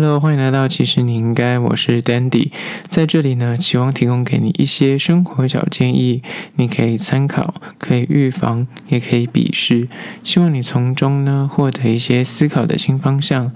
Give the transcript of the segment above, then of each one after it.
Hello，欢迎来到其实你应该，我是 Dandy，在这里呢，期望提供给你一些生活小建议，你可以参考，可以预防，也可以鄙视，希望你从中呢获得一些思考的新方向。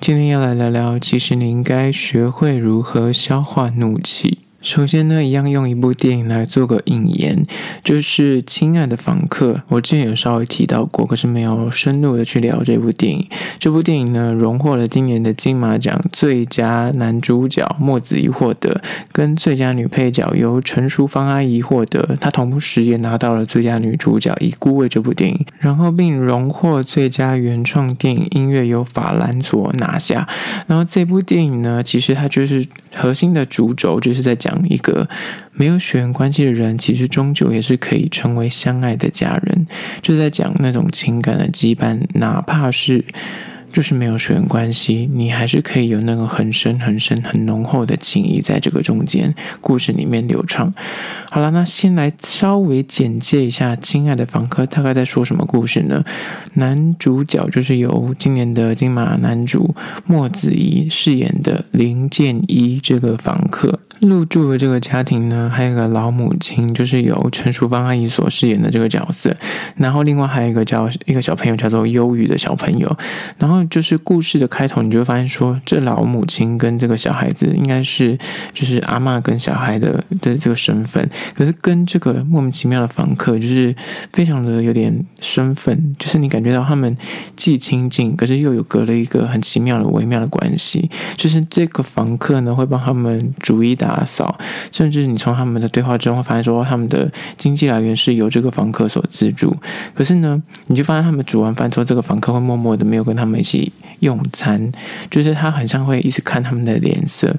今天要来聊聊，其实你应该学会如何消化怒气。首先呢，一样用一部电影来做个引言，就是《亲爱的房客》。我之前有稍微提到过，可是没有深入的去聊这部电影。这部电影呢，荣获了今年的金马奖最佳男主角莫子仪获得，跟最佳女配角由陈淑芳阿姨获得。她同时也拿到了最佳女主角，以《孤味》这部电影，然后并荣获最佳原创电影音乐由法兰佐拿下。然后这部电影呢，其实它就是核心的主轴，就是在讲。一个没有血缘关系的人，其实终究也是可以成为相爱的家人，就在讲那种情感的羁绊，哪怕是。就是没有血缘关系，你还是可以有那个很深很深很浓厚的情谊在这个中间故事里面流畅。好了，那先来稍微简介一下《亲爱的房客》大概在说什么故事呢？男主角就是由今年的金马男主莫子仪饰演的林建一这个房客。入住的这个家庭呢，还有一个老母亲，就是由陈淑芳阿姨所饰演的这个角色。然后另外还有一个叫一个小朋友叫做忧郁的小朋友。然后就是故事的开头，你就会发现说，这老母亲跟这个小孩子应该是就是阿嬷跟小孩的的这个身份，可是跟这个莫名其妙的房客就是非常的有点身份，就是你感觉到他们既亲近，可是又有隔了一个很奇妙的微妙的关系。就是这个房客呢会帮他们逐一打打扫，甚至你从他们的对话中会发现说，他们的经济来源是由这个房客所资助。可是呢，你就发现他们煮完饭之后，这个房客会默默的没有跟他们一起用餐，就是他很像会一直看他们的脸色。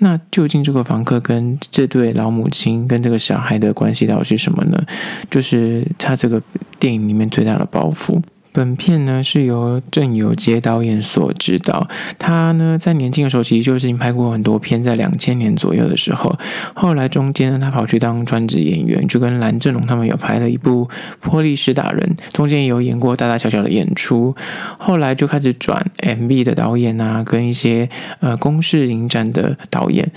那究竟这个房客跟这对老母亲跟这个小孩的关系到底是什么呢？就是他这个电影里面最大的包袱。本片呢是由郑有杰导演所执导，他呢在年轻的时候其实就已经拍过很多片，在两千年左右的时候，后来中间呢他跑去当专职演员，就跟蓝正龙他们有拍了一部《波丽士大人》，中间有演过大大小小的演出，后来就开始转 MV 的导演啊，跟一些呃公式影展的导演，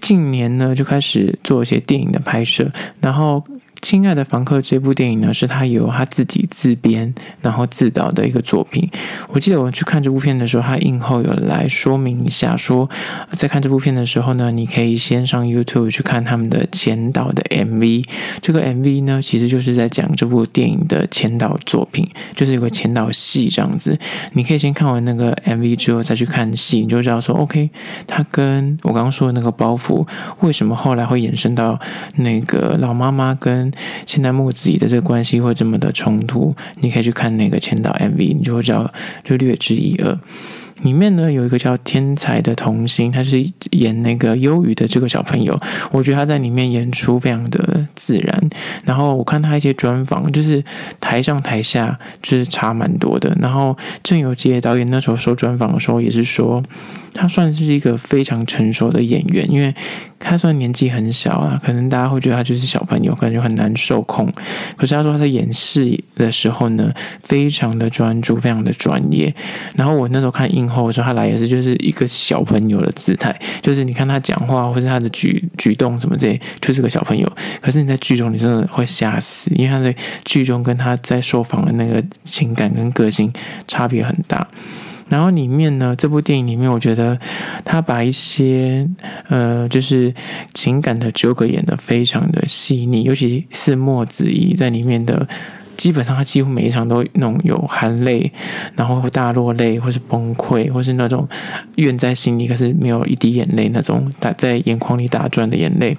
近年呢就开始做一些电影的拍摄，然后。亲爱的房客这部电影呢，是他由他自己自编然后自导的一个作品。我记得我去看这部片的时候，他映后有来说明一下说，在看这部片的时候呢，你可以先上 YouTube 去看他们的前导的 MV。这个 MV 呢，其实就是在讲这部电影的前导作品，就是有个前导戏这样子。你可以先看完那个 MV 之后再去看戏，你就知道说，OK，他跟我刚刚说的那个包袱，为什么后来会延伸到那个老妈妈跟现在莫子怡的这个关系会这么的冲突，你可以去看那个前导 MV，你就会知道，就略知一二。里面呢有一个叫天才的童星，他是演那个忧郁的这个小朋友，我觉得他在里面演出非常的自然。然后我看他一些专访，就是台上台下就是差蛮多的。然后郑有杰导演那时候说专访的时候也是说，他算是一个非常成熟的演员，因为他虽然年纪很小啊，可能大家会觉得他就是小朋友，感觉很难受控。可是他说他在演戏的时候呢，非常的专注，非常的专业。然后我那时候看映后，我说他来也是就是一个小朋友的姿态，就是你看他讲话或是他的举举动什么这些，就是个小朋友。可是你在剧中你真的会吓死，因为他在剧中跟他在受访的那个情感跟个性差别很大。然后里面呢，这部电影里面，我觉得他把一些呃，就是情感的纠葛演得非常的细腻，尤其是莫子仪在里面的，基本上他几乎每一场都那种有含泪，然后大落泪，或是崩溃，或是那种怨在心里，可是没有一滴眼泪那种打在眼眶里打转的眼泪，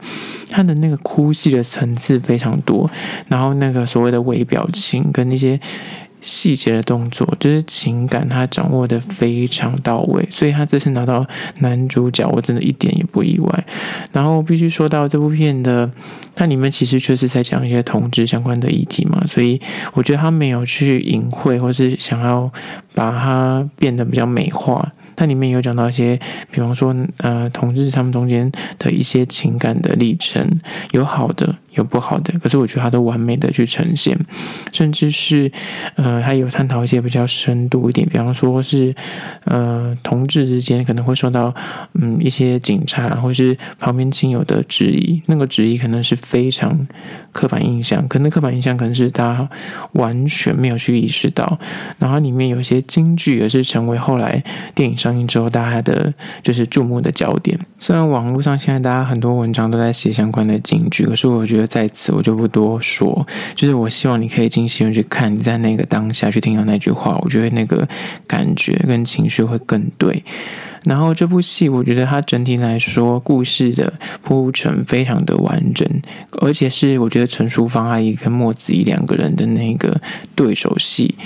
他的那个哭戏的层次非常多，然后那个所谓的微表情跟那些。细节的动作，就是情感，他掌握的非常到位，所以他这次拿到男主角，我真的一点也不意外。然后必须说到这部片的，它里面其实确实在讲一些同志相关的议题嘛，所以我觉得他没有去隐晦，或是想要把它变得比较美化。它里面有讲到一些，比方说，呃，同志他们中间的一些情感的历程，有好的。有不好的，可是我觉得他都完美的去呈现，甚至是呃，他有探讨一些比较深度一点，比方说是呃，同志之间可能会受到嗯一些警察或是旁边亲友的质疑，那个质疑可能是非常刻板印象，可能刻板印象可能是大家完全没有去意识到，然后里面有一些金句也是成为后来电影上映之后大家的就是注目的焦点。虽然网络上现在大家很多文章都在写相关的金句，可是我觉得在此我就不多说。就是我希望你可以进戏院去看，你在那个当下去听到那句话，我觉得那个感觉跟情绪会更对。然后这部戏，我觉得它整体来说故事的铺陈非常的完整，而且是我觉得陈淑芳阿姨跟莫子怡两个人的那个对手戏。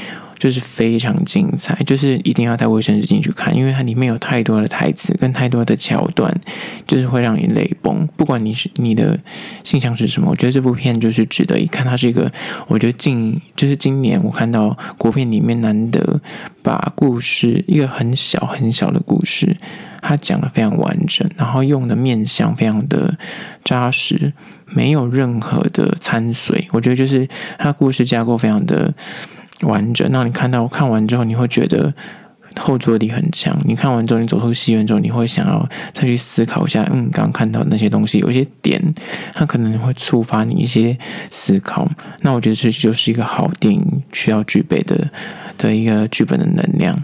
就是非常精彩，就是一定要带卫生纸进去看，因为它里面有太多的台词跟太多的桥段，就是会让你泪崩。不管你是你的性向是什么，我觉得这部片就是值得一看。它是一个，我觉得近就是今年我看到国片里面难得把故事一个很小很小的故事，它讲得非常完整，然后用的面相非常的扎实，没有任何的掺水。我觉得就是它故事架构非常的。完整，那你看到看完之后，你会觉得后坐力很强。你看完之后，你走出戏院之后，你会想要再去思考一下，嗯，刚刚看到那些东西，有一些点，它可能会触发你一些思考。那我觉得这就是一个好电影需要具备的的一个剧本的能量。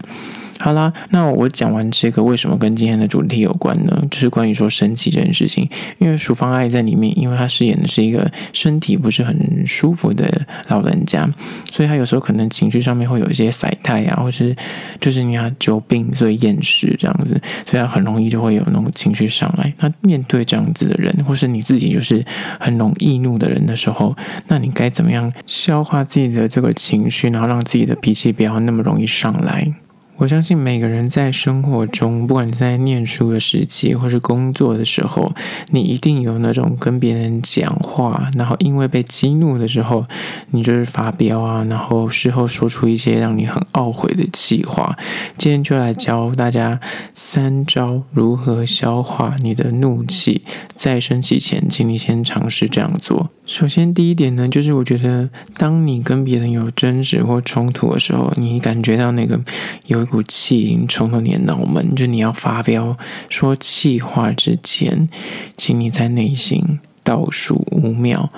好啦，那我讲完这个，为什么跟今天的主题有关呢？就是关于说生气这件事情。因为淑芳爱在里面，因为她饰演的是一个身体不是很舒服的老人家，所以她有时候可能情绪上面会有一些晒态啊，或是就是你要久病所以厌食这样子，所以她很容易就会有那种情绪上来。那面对这样子的人，或是你自己就是很容易怒的人的时候，那你该怎么样消化自己的这个情绪，然后让自己的脾气不要那么容易上来？我相信每个人在生活中，不管你在念书的时期，或是工作的时候，你一定有那种跟别人讲话，然后因为被激怒的时候，你就是发飙啊，然后事后说出一些让你很懊悔的气话。今天就来教大家三招如何消化你的怒气，在生气前，请你先尝试这样做。首先，第一点呢，就是我觉得，当你跟别人有争执或冲突的时候，你感觉到那个有一股气冲到你的脑门，就你要发飙说气话之前，请你在内心倒数五秒，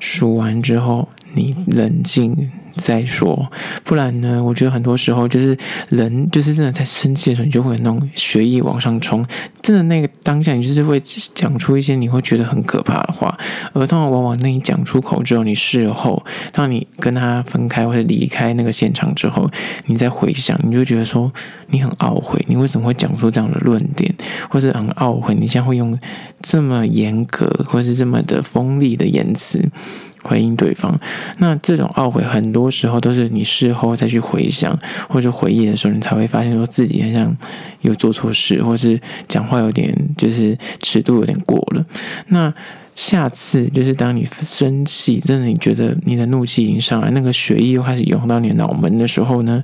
数完之后，你冷静。再说，不然呢？我觉得很多时候就是人，就是真的在生气的时候，你就会有那种血液往上冲。真的那个当下，你就是会讲出一些你会觉得很可怕的话。而通常往往那你讲出口之后，你事后当你跟他分开或者离开那个现场之后，你再回想，你就觉得说你很懊悔，你为什么会讲出这样的论点，或者很懊悔，你现在会用这么严格或是这么的锋利的言辞。回应对方，那这种懊悔很多时候都是你事后再去回想或者回忆的时候，你才会发现说自己好像有做错事，或是讲话有点就是尺度有点过了。那下次就是当你生气，真的你觉得你的怒气已经上来，那个血液又开始涌到你的脑门的时候呢，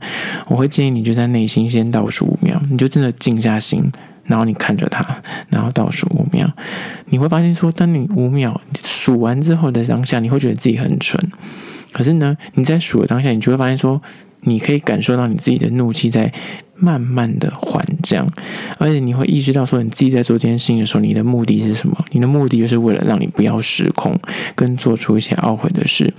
我会建议你就在内心先倒数五秒，你就真的静下心。然后你看着他，然后倒数五秒，你会发现说，当你五秒数完之后的当下，你会觉得自己很蠢。可是呢，你在数的当下，你就会发现说，你可以感受到你自己的怒气在慢慢的缓降，而且你会意识到说，你自己在做这件事情的时候，你的目的是什么？你的目的就是为了让你不要失控，跟做出一些懊悔的事。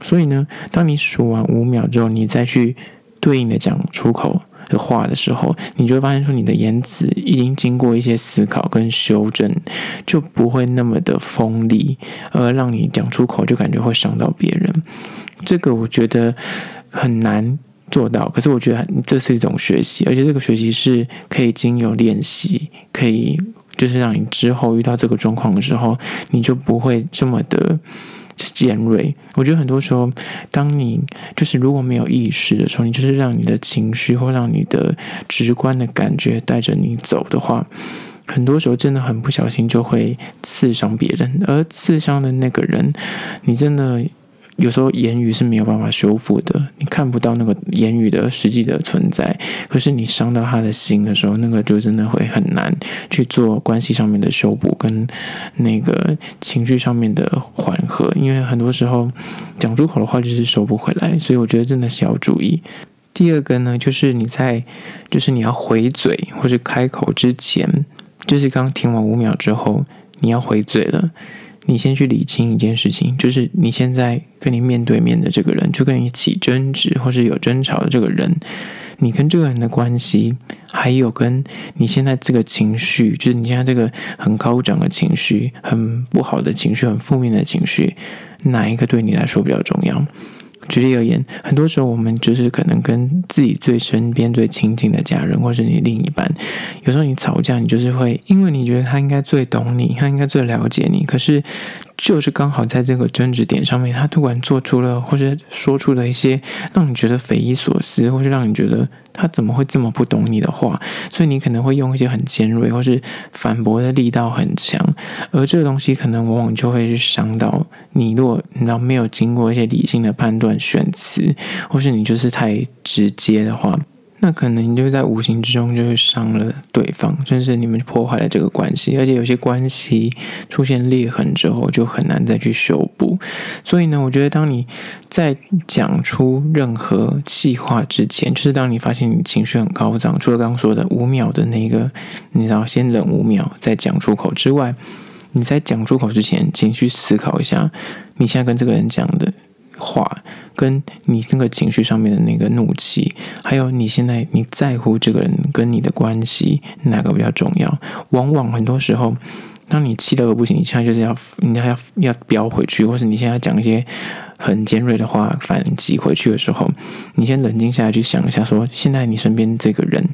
所以呢，当你数完五秒之后，你再去对应的讲出口。的话的时候，你就会发现说，你的言辞已经经过一些思考跟修正，就不会那么的锋利，而让你讲出口就感觉会伤到别人。这个我觉得很难做到，可是我觉得这是一种学习，而且这个学习是可以经由练习，可以就是让你之后遇到这个状况的时候，你就不会这么的。尖锐，我觉得很多时候，当你就是如果没有意识的时候，你就是让你的情绪或让你的直观的感觉带着你走的话，很多时候真的很不小心就会刺伤别人，而刺伤的那个人，你真的有时候言语是没有办法修复的，你看不到那个言语的实际的存在。可是你伤到他的心的时候，那个就真的会很难去做关系上面的修补跟那个情绪上面的缓和，因为很多时候讲出口的话就是收不回来。所以我觉得真的是要注意。第二个呢，就是你在就是你要回嘴或是开口之前，就是刚停完五秒之后，你要回嘴了。你先去理清一件事情，就是你现在跟你面对面的这个人，就跟你起争执或是有争吵的这个人，你跟这个人的关系，还有跟你现在这个情绪，就是你现在这个很高涨的情绪、很不好的情绪、很负面的情绪，哪一个对你来说比较重要？举例而言，很多时候我们就是可能跟自己最身边最亲近的家人，或是你另一半，有时候你吵架，你就是会因为你觉得他应该最懂你，他应该最了解你，可是。就是刚好在这个争执点上面，他突然做出了或者说出了一些让你觉得匪夷所思，或是让你觉得他怎么会这么不懂你的话，所以你可能会用一些很尖锐或是反驳的力道很强，而这个东西可能往往就会去伤到你。如果你要没有经过一些理性的判断选词，或是你就是太直接的话。那可能你就在无形之中就是伤了对方，甚至你们破坏了这个关系，而且有些关系出现裂痕之后就很难再去修补。所以呢，我觉得当你在讲出任何气话之前，就是当你发现你情绪很高涨，除了刚刚说的五秒的那个，你知道先忍五秒再讲出口之外，你在讲出口之前，请去思考一下，你现在跟这个人讲的。话跟你那个情绪上面的那个怒气，还有你现在你在乎这个人跟你的关系哪个比较重要？往往很多时候，当你气到个不行，你现在就是要你要要要飙回去，或是你现在讲一些很尖锐的话反击回去的时候，你先冷静下来去想一下，说现在你身边这个人，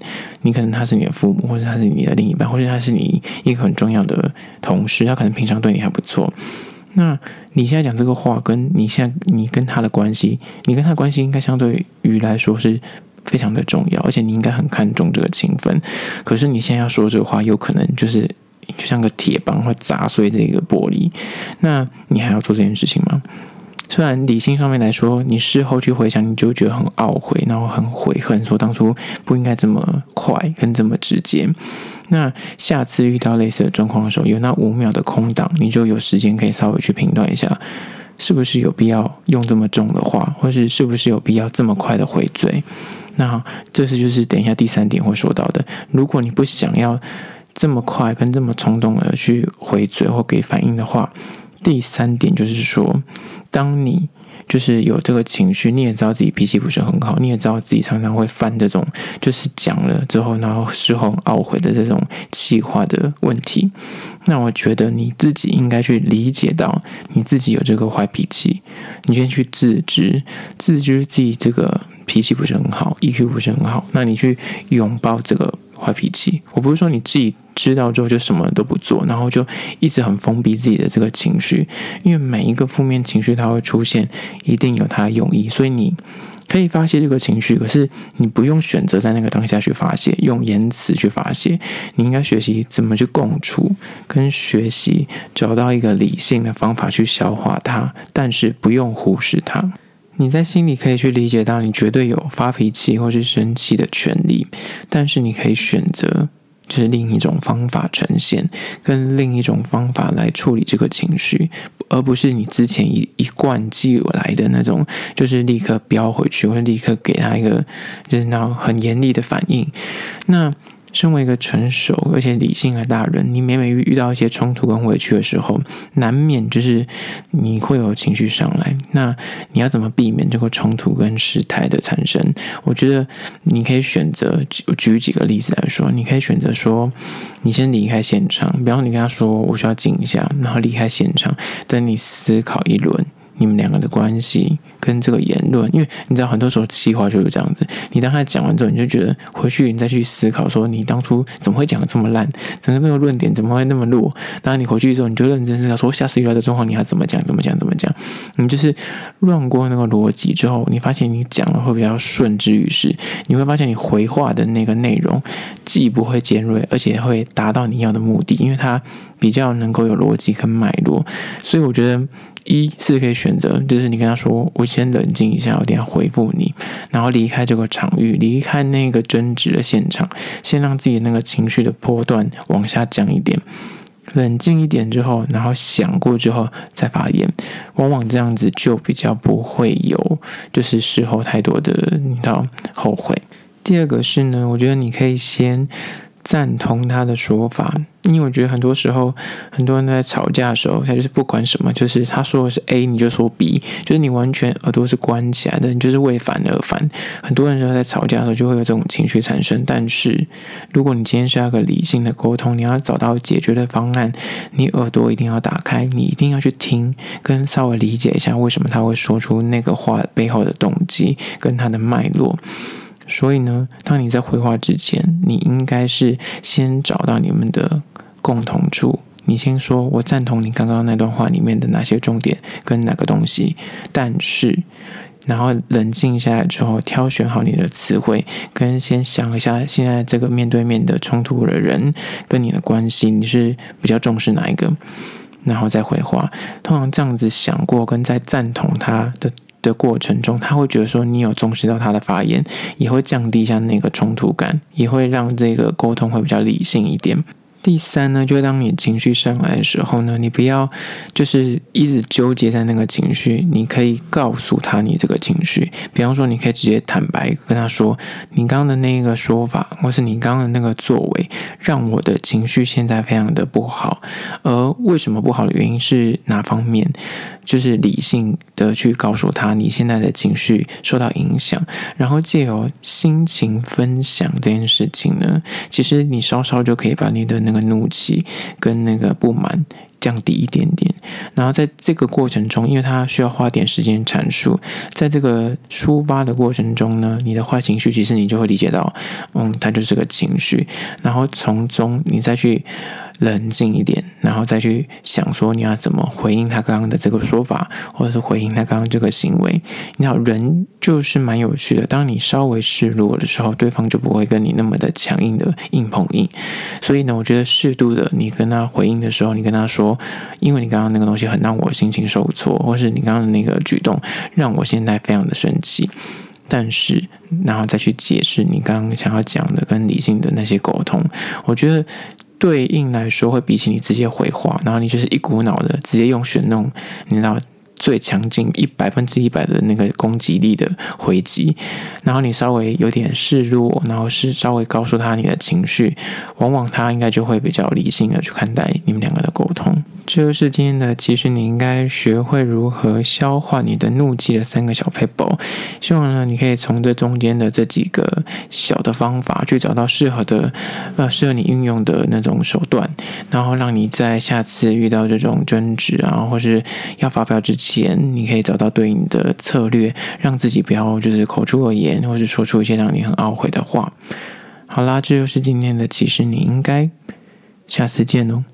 你可能他是你的父母，或者他是你的另一半，或者他是你一个很重要的同事，他可能平常对你还不错。那你现在讲这个话，跟你现在你跟他的关系，你跟他关系应该相对于来说是非常的重要，而且你应该很看重这个情分。可是你现在要说这个话，有可能就是 就像个铁棒会砸碎这个玻璃。那你还要做这件事情吗？虽然理性上面来说，你事后去回想，你就觉得很懊悔，然后很悔恨，说当初不应该这么快跟这么直接。那下次遇到类似的状况的时候，有那五秒的空档，你就有时间可以稍微去评断一下，是不是有必要用这么重的话，或是是不是有必要这么快的回嘴。那这是就是等一下第三点会说到的。如果你不想要这么快跟这么冲动的去回嘴或给反应的话。第三点就是说，当你就是有这个情绪，你也知道自己脾气不是很好，你也知道自己常常会犯这种就是讲了之后，然后事后懊悔的这种气话的问题。那我觉得你自己应该去理解到你自己有这个坏脾气，你先去自知，自知自己这个脾气不是很好，EQ 不是很好，那你去拥抱这个。坏脾气，我不是说你自己知道之后就什么都不做，然后就一直很封闭自己的这个情绪，因为每一个负面情绪它会出现，一定有它的用意，所以你可以发泄这个情绪，可是你不用选择在那个当下去发泄，用言辞去发泄，你应该学习怎么去共处，跟学习找到一个理性的方法去消化它，但是不用忽视它。你在心里可以去理解到，你绝对有发脾气或是生气的权利，但是你可以选择就是另一种方法呈现，跟另一种方法来处理这个情绪，而不是你之前一一贯寄来的那种，就是立刻飙回去，或者立刻给他一个就是那很严厉的反应，那。身为一个成熟而且理性的大人，你每每遇遇到一些冲突跟委屈的时候，难免就是你会有情绪上来。那你要怎么避免这个冲突跟事态的产生？我觉得你可以选择，我举几个例子来说，你可以选择说，你先离开现场，比方你跟他说我需要静一下，然后离开现场，等你思考一轮。你们两个的关系跟这个言论，因为你知道很多时候气话就是这样子。你当他讲完之后，你就觉得回去你再去思考，说你当初怎么会讲得这么烂，整个这个论点怎么会那么弱？然你回去之后，你就认真思考，说下次遇到的状况你要怎么讲，怎么讲，怎么讲。你就是乱过那个逻辑之后，你发现你讲了会比较顺之于是，你会发现你回话的那个内容既不会尖锐，而且会达到你要的目的，因为它比较能够有逻辑跟脉络。所以我觉得。一是可以选择，就是你跟他说：“我先冷静一下，我等下回复你。”然后离开这个场域，离开那个争执的现场，先让自己那个情绪的波段往下降一点，冷静一点之后，然后想过之后再发言。往往这样子就比较不会有，就是事后太多的你知道后悔。第二个是呢，我觉得你可以先。赞同他的说法，因为我觉得很多时候，很多人在吵架的时候，他就是不管什么，就是他说的是 A，你就说 B，就是你完全耳朵是关起来的，你就是为反而反。很多人说在吵架的时候就会有这种情绪产生，但是如果你今天是要个理性的沟通，你要找到解决的方案，你耳朵一定要打开，你一定要去听，跟稍微理解一下为什么他会说出那个话背后的动机跟他的脉络。所以呢，当你在回话之前，你应该是先找到你们的共同处。你先说，我赞同你刚刚那段话里面的哪些重点跟哪个东西，但是，然后冷静下来之后，挑选好你的词汇，跟先想一下现在这个面对面的冲突的人跟你的关系，你是比较重视哪一个，然后再回话。通常这样子想过，跟在赞同他的。的过程中，他会觉得说你有重视到他的发言，也会降低一下那个冲突感，也会让这个沟通会比较理性一点。第三呢，就当你情绪上来的时候呢，你不要就是一直纠结在那个情绪，你可以告诉他你这个情绪。比方说，你可以直接坦白跟他说，你刚刚的那个说法，或是你刚刚的那个作为，让我的情绪现在非常的不好。而为什么不好的原因是哪方面？就是理性的去告诉他你现在的情绪受到影响，然后借由心情分享这件事情呢，其实你稍稍就可以把你的那个怒气跟那个不满降低一点点。然后在这个过程中，因为他需要花点时间阐述，在这个抒发的过程中呢，你的坏情绪其实你就会理解到，嗯，他就是个情绪，然后从中你再去。冷静一点，然后再去想说你要怎么回应他刚刚的这个说法，或者是回应他刚刚这个行为。你好，人就是蛮有趣的。当你稍微示弱的时候，对方就不会跟你那么的强硬的硬碰硬。所以呢，我觉得适度的你跟他回应的时候，你跟他说，因为你刚刚那个东西很让我心情受挫，或是你刚刚的那个举动让我现在非常的生气。但是，然后再去解释你刚刚想要讲的跟理性的那些沟通，我觉得。对应来说，会比起你直接回话，然后你就是一股脑的直接用选那种，你知道。最强劲一百分之一百的那个攻击力的回击，然后你稍微有点示弱，然后是稍微告诉他你的情绪，往往他应该就会比较理性的去看待你们两个的沟通。这就是今天的，其实你应该学会如何消化你的怒气的三个小 paper。希望呢，你可以从这中间的这几个小的方法去找到适合的，呃，适合你运用的那种手段，然后让你在下次遇到这种争执啊，或是要发表之前。你可以找到对应的策略，让自己不要就是口出恶言，或是说出一些让你很懊悔的话。好啦，这就是今天的，其实你应该下次见哦。